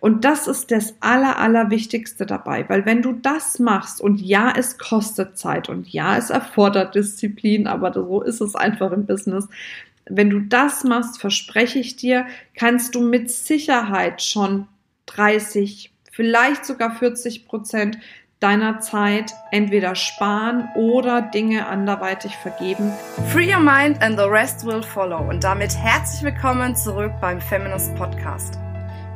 Und das ist das Aller, Allerwichtigste dabei, weil wenn du das machst und ja, es kostet Zeit und ja, es erfordert Disziplin, aber so ist es einfach im Business. Wenn du das machst, verspreche ich dir, kannst du mit Sicherheit schon 30, vielleicht sogar 40 Prozent deiner Zeit entweder sparen oder Dinge anderweitig vergeben. Free your mind and the rest will follow. Und damit herzlich willkommen zurück beim Feminist Podcast.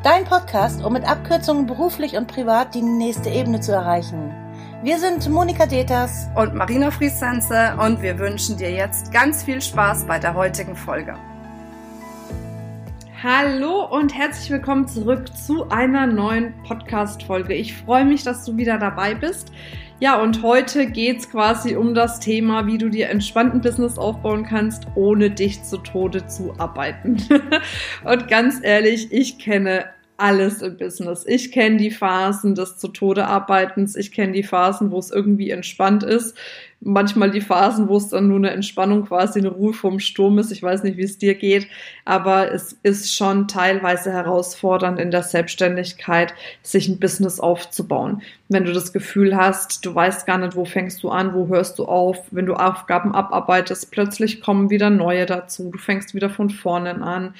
Dein Podcast, um mit Abkürzungen beruflich und privat die nächste Ebene zu erreichen. Wir sind Monika Deters und Marina Friesense und wir wünschen dir jetzt ganz viel Spaß bei der heutigen Folge. Hallo und herzlich willkommen zurück zu einer neuen Podcast-Folge. Ich freue mich, dass du wieder dabei bist. Ja, und heute geht es quasi um das Thema, wie du dir entspannten Business aufbauen kannst, ohne dich zu Tode zu arbeiten. und ganz ehrlich, ich kenne alles im Business. Ich kenne die Phasen des zu Tode Arbeitens, ich kenne die Phasen, wo es irgendwie entspannt ist, manchmal die Phasen, wo es dann nur eine Entspannung, quasi eine Ruhe vom Sturm ist. Ich weiß nicht, wie es dir geht, aber es ist schon teilweise herausfordernd in der Selbstständigkeit, sich ein Business aufzubauen. Wenn du das Gefühl hast, du weißt gar nicht, wo fängst du an, wo hörst du auf, wenn du Aufgaben abarbeitest, plötzlich kommen wieder neue dazu, du fängst wieder von vorne an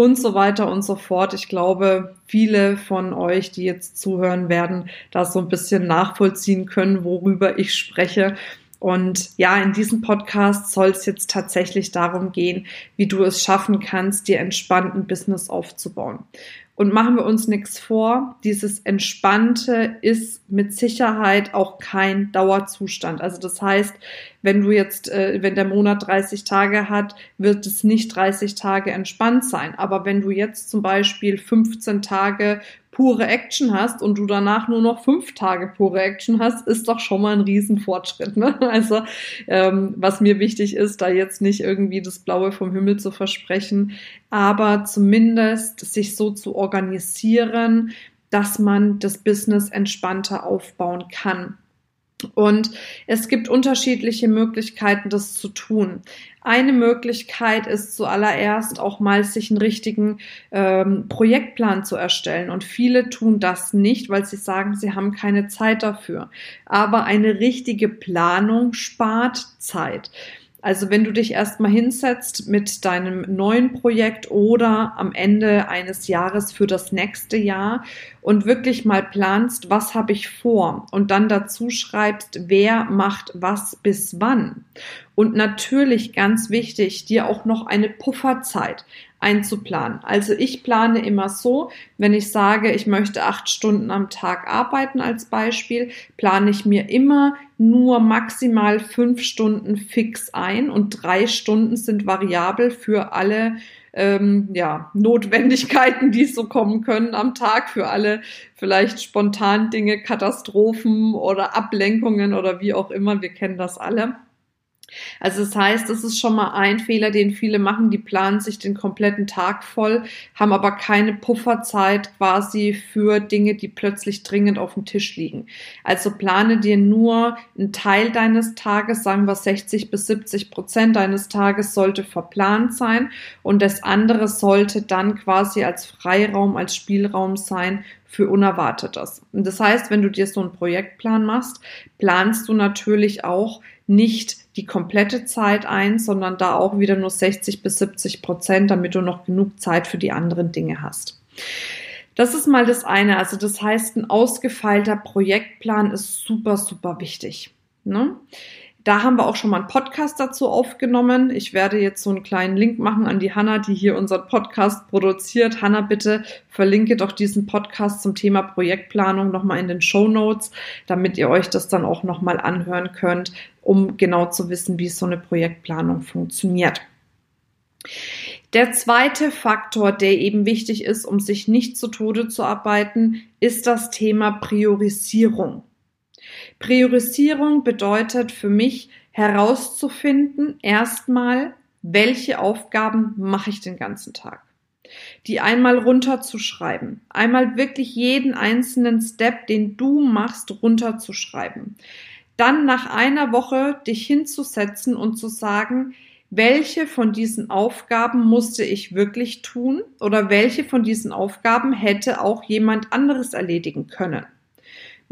und so weiter und so fort. Ich glaube, viele von euch, die jetzt zuhören werden, das so ein bisschen nachvollziehen können, worüber ich spreche. Und ja, in diesem Podcast soll es jetzt tatsächlich darum gehen, wie du es schaffen kannst, dir entspannten Business aufzubauen. Und machen wir uns nichts vor, dieses Entspannte ist mit Sicherheit auch kein Dauerzustand. Also das heißt, wenn du jetzt, äh, wenn der Monat 30 Tage hat, wird es nicht 30 Tage entspannt sein. Aber wenn du jetzt zum Beispiel 15 Tage pure Action hast und du danach nur noch fünf Tage pure Action hast, ist doch schon mal ein Riesenfortschritt. Ne? Also ähm, was mir wichtig ist, da jetzt nicht irgendwie das Blaue vom Himmel zu versprechen, aber zumindest sich so zu organisieren, dass man das Business entspannter aufbauen kann. Und es gibt unterschiedliche Möglichkeiten, das zu tun. Eine Möglichkeit ist zuallererst auch mal sich einen richtigen ähm, Projektplan zu erstellen. Und viele tun das nicht, weil sie sagen, sie haben keine Zeit dafür. Aber eine richtige Planung spart Zeit. Also wenn du dich erstmal hinsetzt mit deinem neuen Projekt oder am Ende eines Jahres für das nächste Jahr und wirklich mal planst, was habe ich vor und dann dazu schreibst, wer macht was bis wann. Und natürlich ganz wichtig, dir auch noch eine Pufferzeit einzuplanen. Also ich plane immer so, wenn ich sage, ich möchte acht Stunden am Tag arbeiten als Beispiel, plane ich mir immer nur maximal fünf Stunden fix ein und drei Stunden sind variabel für alle ähm, ja, Notwendigkeiten, die so kommen können am Tag, für alle vielleicht spontan Dinge, Katastrophen oder Ablenkungen oder wie auch immer. Wir kennen das alle. Also das heißt, das ist schon mal ein Fehler, den viele machen. Die planen sich den kompletten Tag voll, haben aber keine Pufferzeit quasi für Dinge, die plötzlich dringend auf dem Tisch liegen. Also plane dir nur einen Teil deines Tages, sagen wir 60 bis 70 Prozent deines Tages sollte verplant sein und das andere sollte dann quasi als Freiraum, als Spielraum sein für Unerwartetes. Das heißt, wenn du dir so einen Projektplan machst, planst du natürlich auch nicht die komplette Zeit ein, sondern da auch wieder nur 60 bis 70 Prozent, damit du noch genug Zeit für die anderen Dinge hast. Das ist mal das eine. Also das heißt, ein ausgefeilter Projektplan ist super, super wichtig. Ne? Da haben wir auch schon mal einen Podcast dazu aufgenommen. Ich werde jetzt so einen kleinen Link machen an die Hanna, die hier unseren Podcast produziert. Hanna, bitte verlinke doch diesen Podcast zum Thema Projektplanung nochmal in den Show Notes, damit ihr euch das dann auch nochmal anhören könnt, um genau zu wissen, wie so eine Projektplanung funktioniert. Der zweite Faktor, der eben wichtig ist, um sich nicht zu Tode zu arbeiten, ist das Thema Priorisierung. Priorisierung bedeutet für mich herauszufinden, erstmal, welche Aufgaben mache ich den ganzen Tag. Die einmal runterzuschreiben, einmal wirklich jeden einzelnen Step, den du machst, runterzuschreiben. Dann nach einer Woche dich hinzusetzen und zu sagen, welche von diesen Aufgaben musste ich wirklich tun oder welche von diesen Aufgaben hätte auch jemand anderes erledigen können.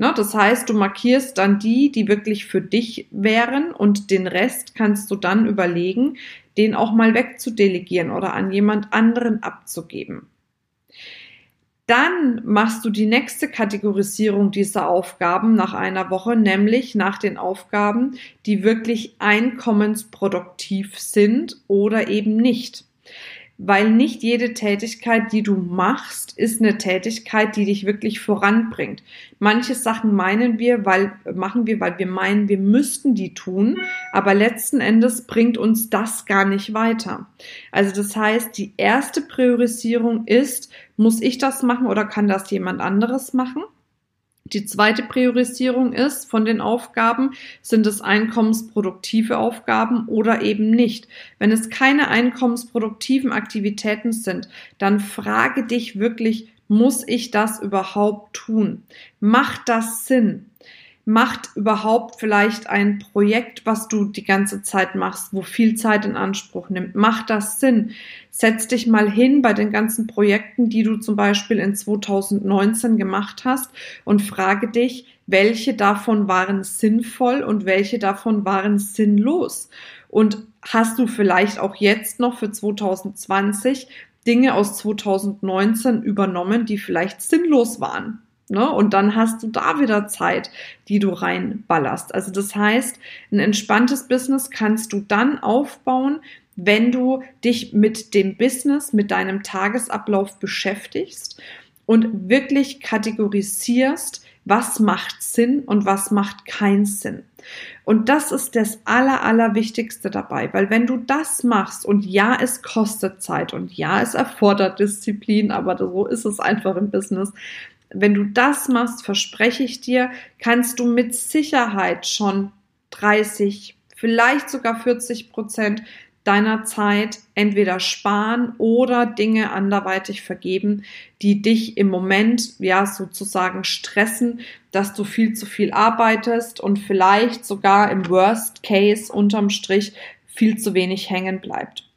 Ne, das heißt, du markierst dann die, die wirklich für dich wären und den Rest kannst du dann überlegen, den auch mal wegzudelegieren oder an jemand anderen abzugeben. Dann machst du die nächste Kategorisierung dieser Aufgaben nach einer Woche, nämlich nach den Aufgaben, die wirklich einkommensproduktiv sind oder eben nicht weil nicht jede Tätigkeit, die du machst, ist eine Tätigkeit, die dich wirklich voranbringt. Manche Sachen meinen wir, weil, machen wir, weil wir meinen, wir müssten die tun, aber letzten Endes bringt uns das gar nicht weiter. Also das heißt, die erste Priorisierung ist, muss ich das machen oder kann das jemand anderes machen? Die zweite Priorisierung ist von den Aufgaben, sind es einkommensproduktive Aufgaben oder eben nicht. Wenn es keine einkommensproduktiven Aktivitäten sind, dann frage dich wirklich, muss ich das überhaupt tun? Macht das Sinn? Macht überhaupt vielleicht ein Projekt, was du die ganze Zeit machst, wo viel Zeit in Anspruch nimmt? Macht das Sinn? Setz dich mal hin bei den ganzen Projekten, die du zum Beispiel in 2019 gemacht hast und frage dich, welche davon waren sinnvoll und welche davon waren sinnlos? Und hast du vielleicht auch jetzt noch für 2020 Dinge aus 2019 übernommen, die vielleicht sinnlos waren? Ne? Und dann hast du da wieder Zeit, die du reinballerst. Also das heißt, ein entspanntes Business kannst du dann aufbauen, wenn du dich mit dem Business, mit deinem Tagesablauf beschäftigst und wirklich kategorisierst, was macht Sinn und was macht keinen Sinn. Und das ist das Aller, Allerwichtigste dabei, weil wenn du das machst und ja, es kostet Zeit und ja, es erfordert Disziplin, aber so ist es einfach im Business, wenn du das machst, verspreche ich dir, kannst du mit Sicherheit schon 30, vielleicht sogar 40 Prozent deiner Zeit entweder sparen oder Dinge anderweitig vergeben, die dich im Moment ja sozusagen stressen, dass du viel zu viel arbeitest und vielleicht sogar im Worst Case unterm Strich viel zu wenig hängen bleibt.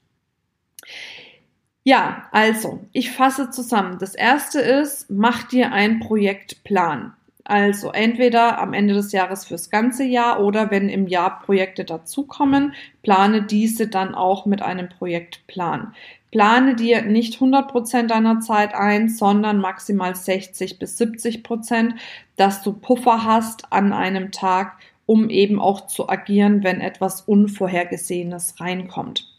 Ja, also, ich fasse zusammen. Das erste ist, mach dir einen Projektplan. Also entweder am Ende des Jahres fürs ganze Jahr oder wenn im Jahr Projekte dazukommen, plane diese dann auch mit einem Projektplan. Plane dir nicht 100% deiner Zeit ein, sondern maximal 60 bis 70%, dass du Puffer hast an einem Tag, um eben auch zu agieren, wenn etwas Unvorhergesehenes reinkommt.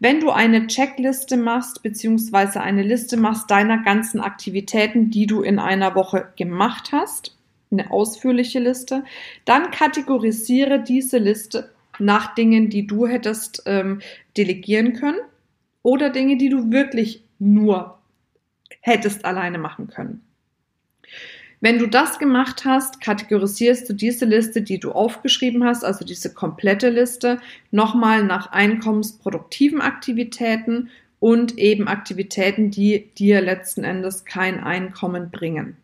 Wenn du eine Checkliste machst, beziehungsweise eine Liste machst deiner ganzen Aktivitäten, die du in einer Woche gemacht hast, eine ausführliche Liste, dann kategorisiere diese Liste nach Dingen, die du hättest ähm, delegieren können oder Dinge, die du wirklich nur hättest alleine machen können. Wenn du das gemacht hast, kategorisierst du diese Liste, die du aufgeschrieben hast, also diese komplette Liste, nochmal nach einkommensproduktiven Aktivitäten und eben Aktivitäten, die dir letzten Endes kein Einkommen bringen.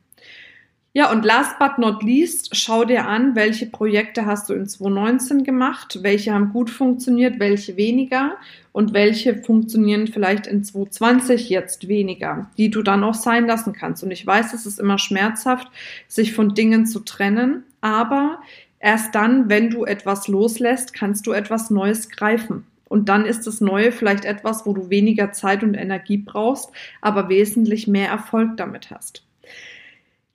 Ja, und last but not least, schau dir an, welche Projekte hast du in 2019 gemacht, welche haben gut funktioniert, welche weniger und welche funktionieren vielleicht in 2020 jetzt weniger, die du dann auch sein lassen kannst. Und ich weiß, es ist immer schmerzhaft, sich von Dingen zu trennen, aber erst dann, wenn du etwas loslässt, kannst du etwas Neues greifen. Und dann ist das Neue vielleicht etwas, wo du weniger Zeit und Energie brauchst, aber wesentlich mehr Erfolg damit hast.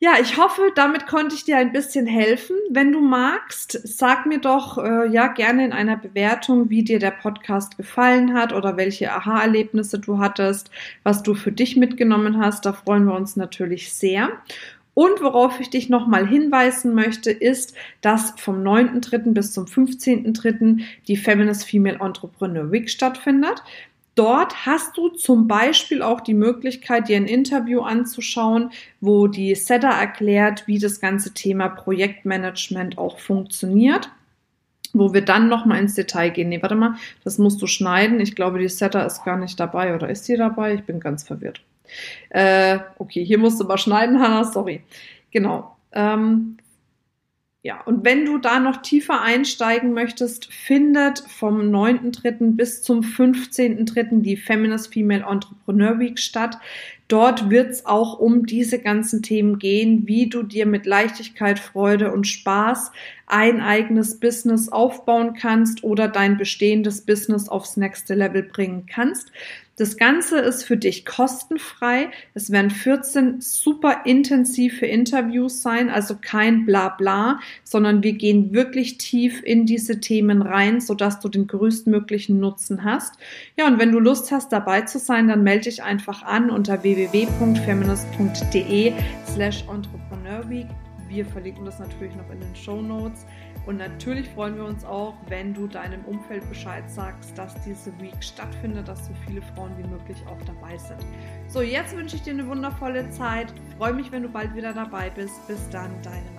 Ja, ich hoffe, damit konnte ich dir ein bisschen helfen. Wenn du magst, sag mir doch äh, ja gerne in einer Bewertung, wie dir der Podcast gefallen hat oder welche Aha-Erlebnisse du hattest, was du für dich mitgenommen hast. Da freuen wir uns natürlich sehr. Und worauf ich dich nochmal hinweisen möchte, ist, dass vom 9.3. bis zum 15.3. die Feminist Female Entrepreneur Week stattfindet. Dort hast du zum Beispiel auch die Möglichkeit, dir ein Interview anzuschauen, wo die Setter erklärt, wie das ganze Thema Projektmanagement auch funktioniert wo wir dann nochmal ins Detail gehen. Nee, warte mal, das musst du schneiden. Ich glaube, die Setter ist gar nicht dabei oder ist sie dabei? Ich bin ganz verwirrt. Äh, okay, hier musst du mal schneiden, Hannah, sorry. Genau. Ähm, Ja, und wenn du da noch tiefer einsteigen möchtest, findet vom 9.3. bis zum 15.3. die Feminist Female Entrepreneur Week statt. Dort wird es auch um diese ganzen Themen gehen, wie du dir mit Leichtigkeit, Freude und Spaß ein eigenes Business aufbauen kannst oder dein bestehendes Business aufs nächste Level bringen kannst. Das Ganze ist für dich kostenfrei. Es werden 14 super intensive Interviews sein, also kein Blabla, sondern wir gehen wirklich tief in diese Themen rein, sodass du den größtmöglichen Nutzen hast. Ja, und wenn du Lust hast, dabei zu sein, dann melde dich einfach an unter www.feminist.de slash entrepreneurweek. Wir verlinken das natürlich noch in den Show Notes. Und natürlich freuen wir uns auch, wenn du deinem Umfeld Bescheid sagst, dass diese Week stattfindet, dass so viele Frauen wie möglich auch dabei sind. So, jetzt wünsche ich dir eine wundervolle Zeit. Freue mich, wenn du bald wieder dabei bist. Bis dann, deine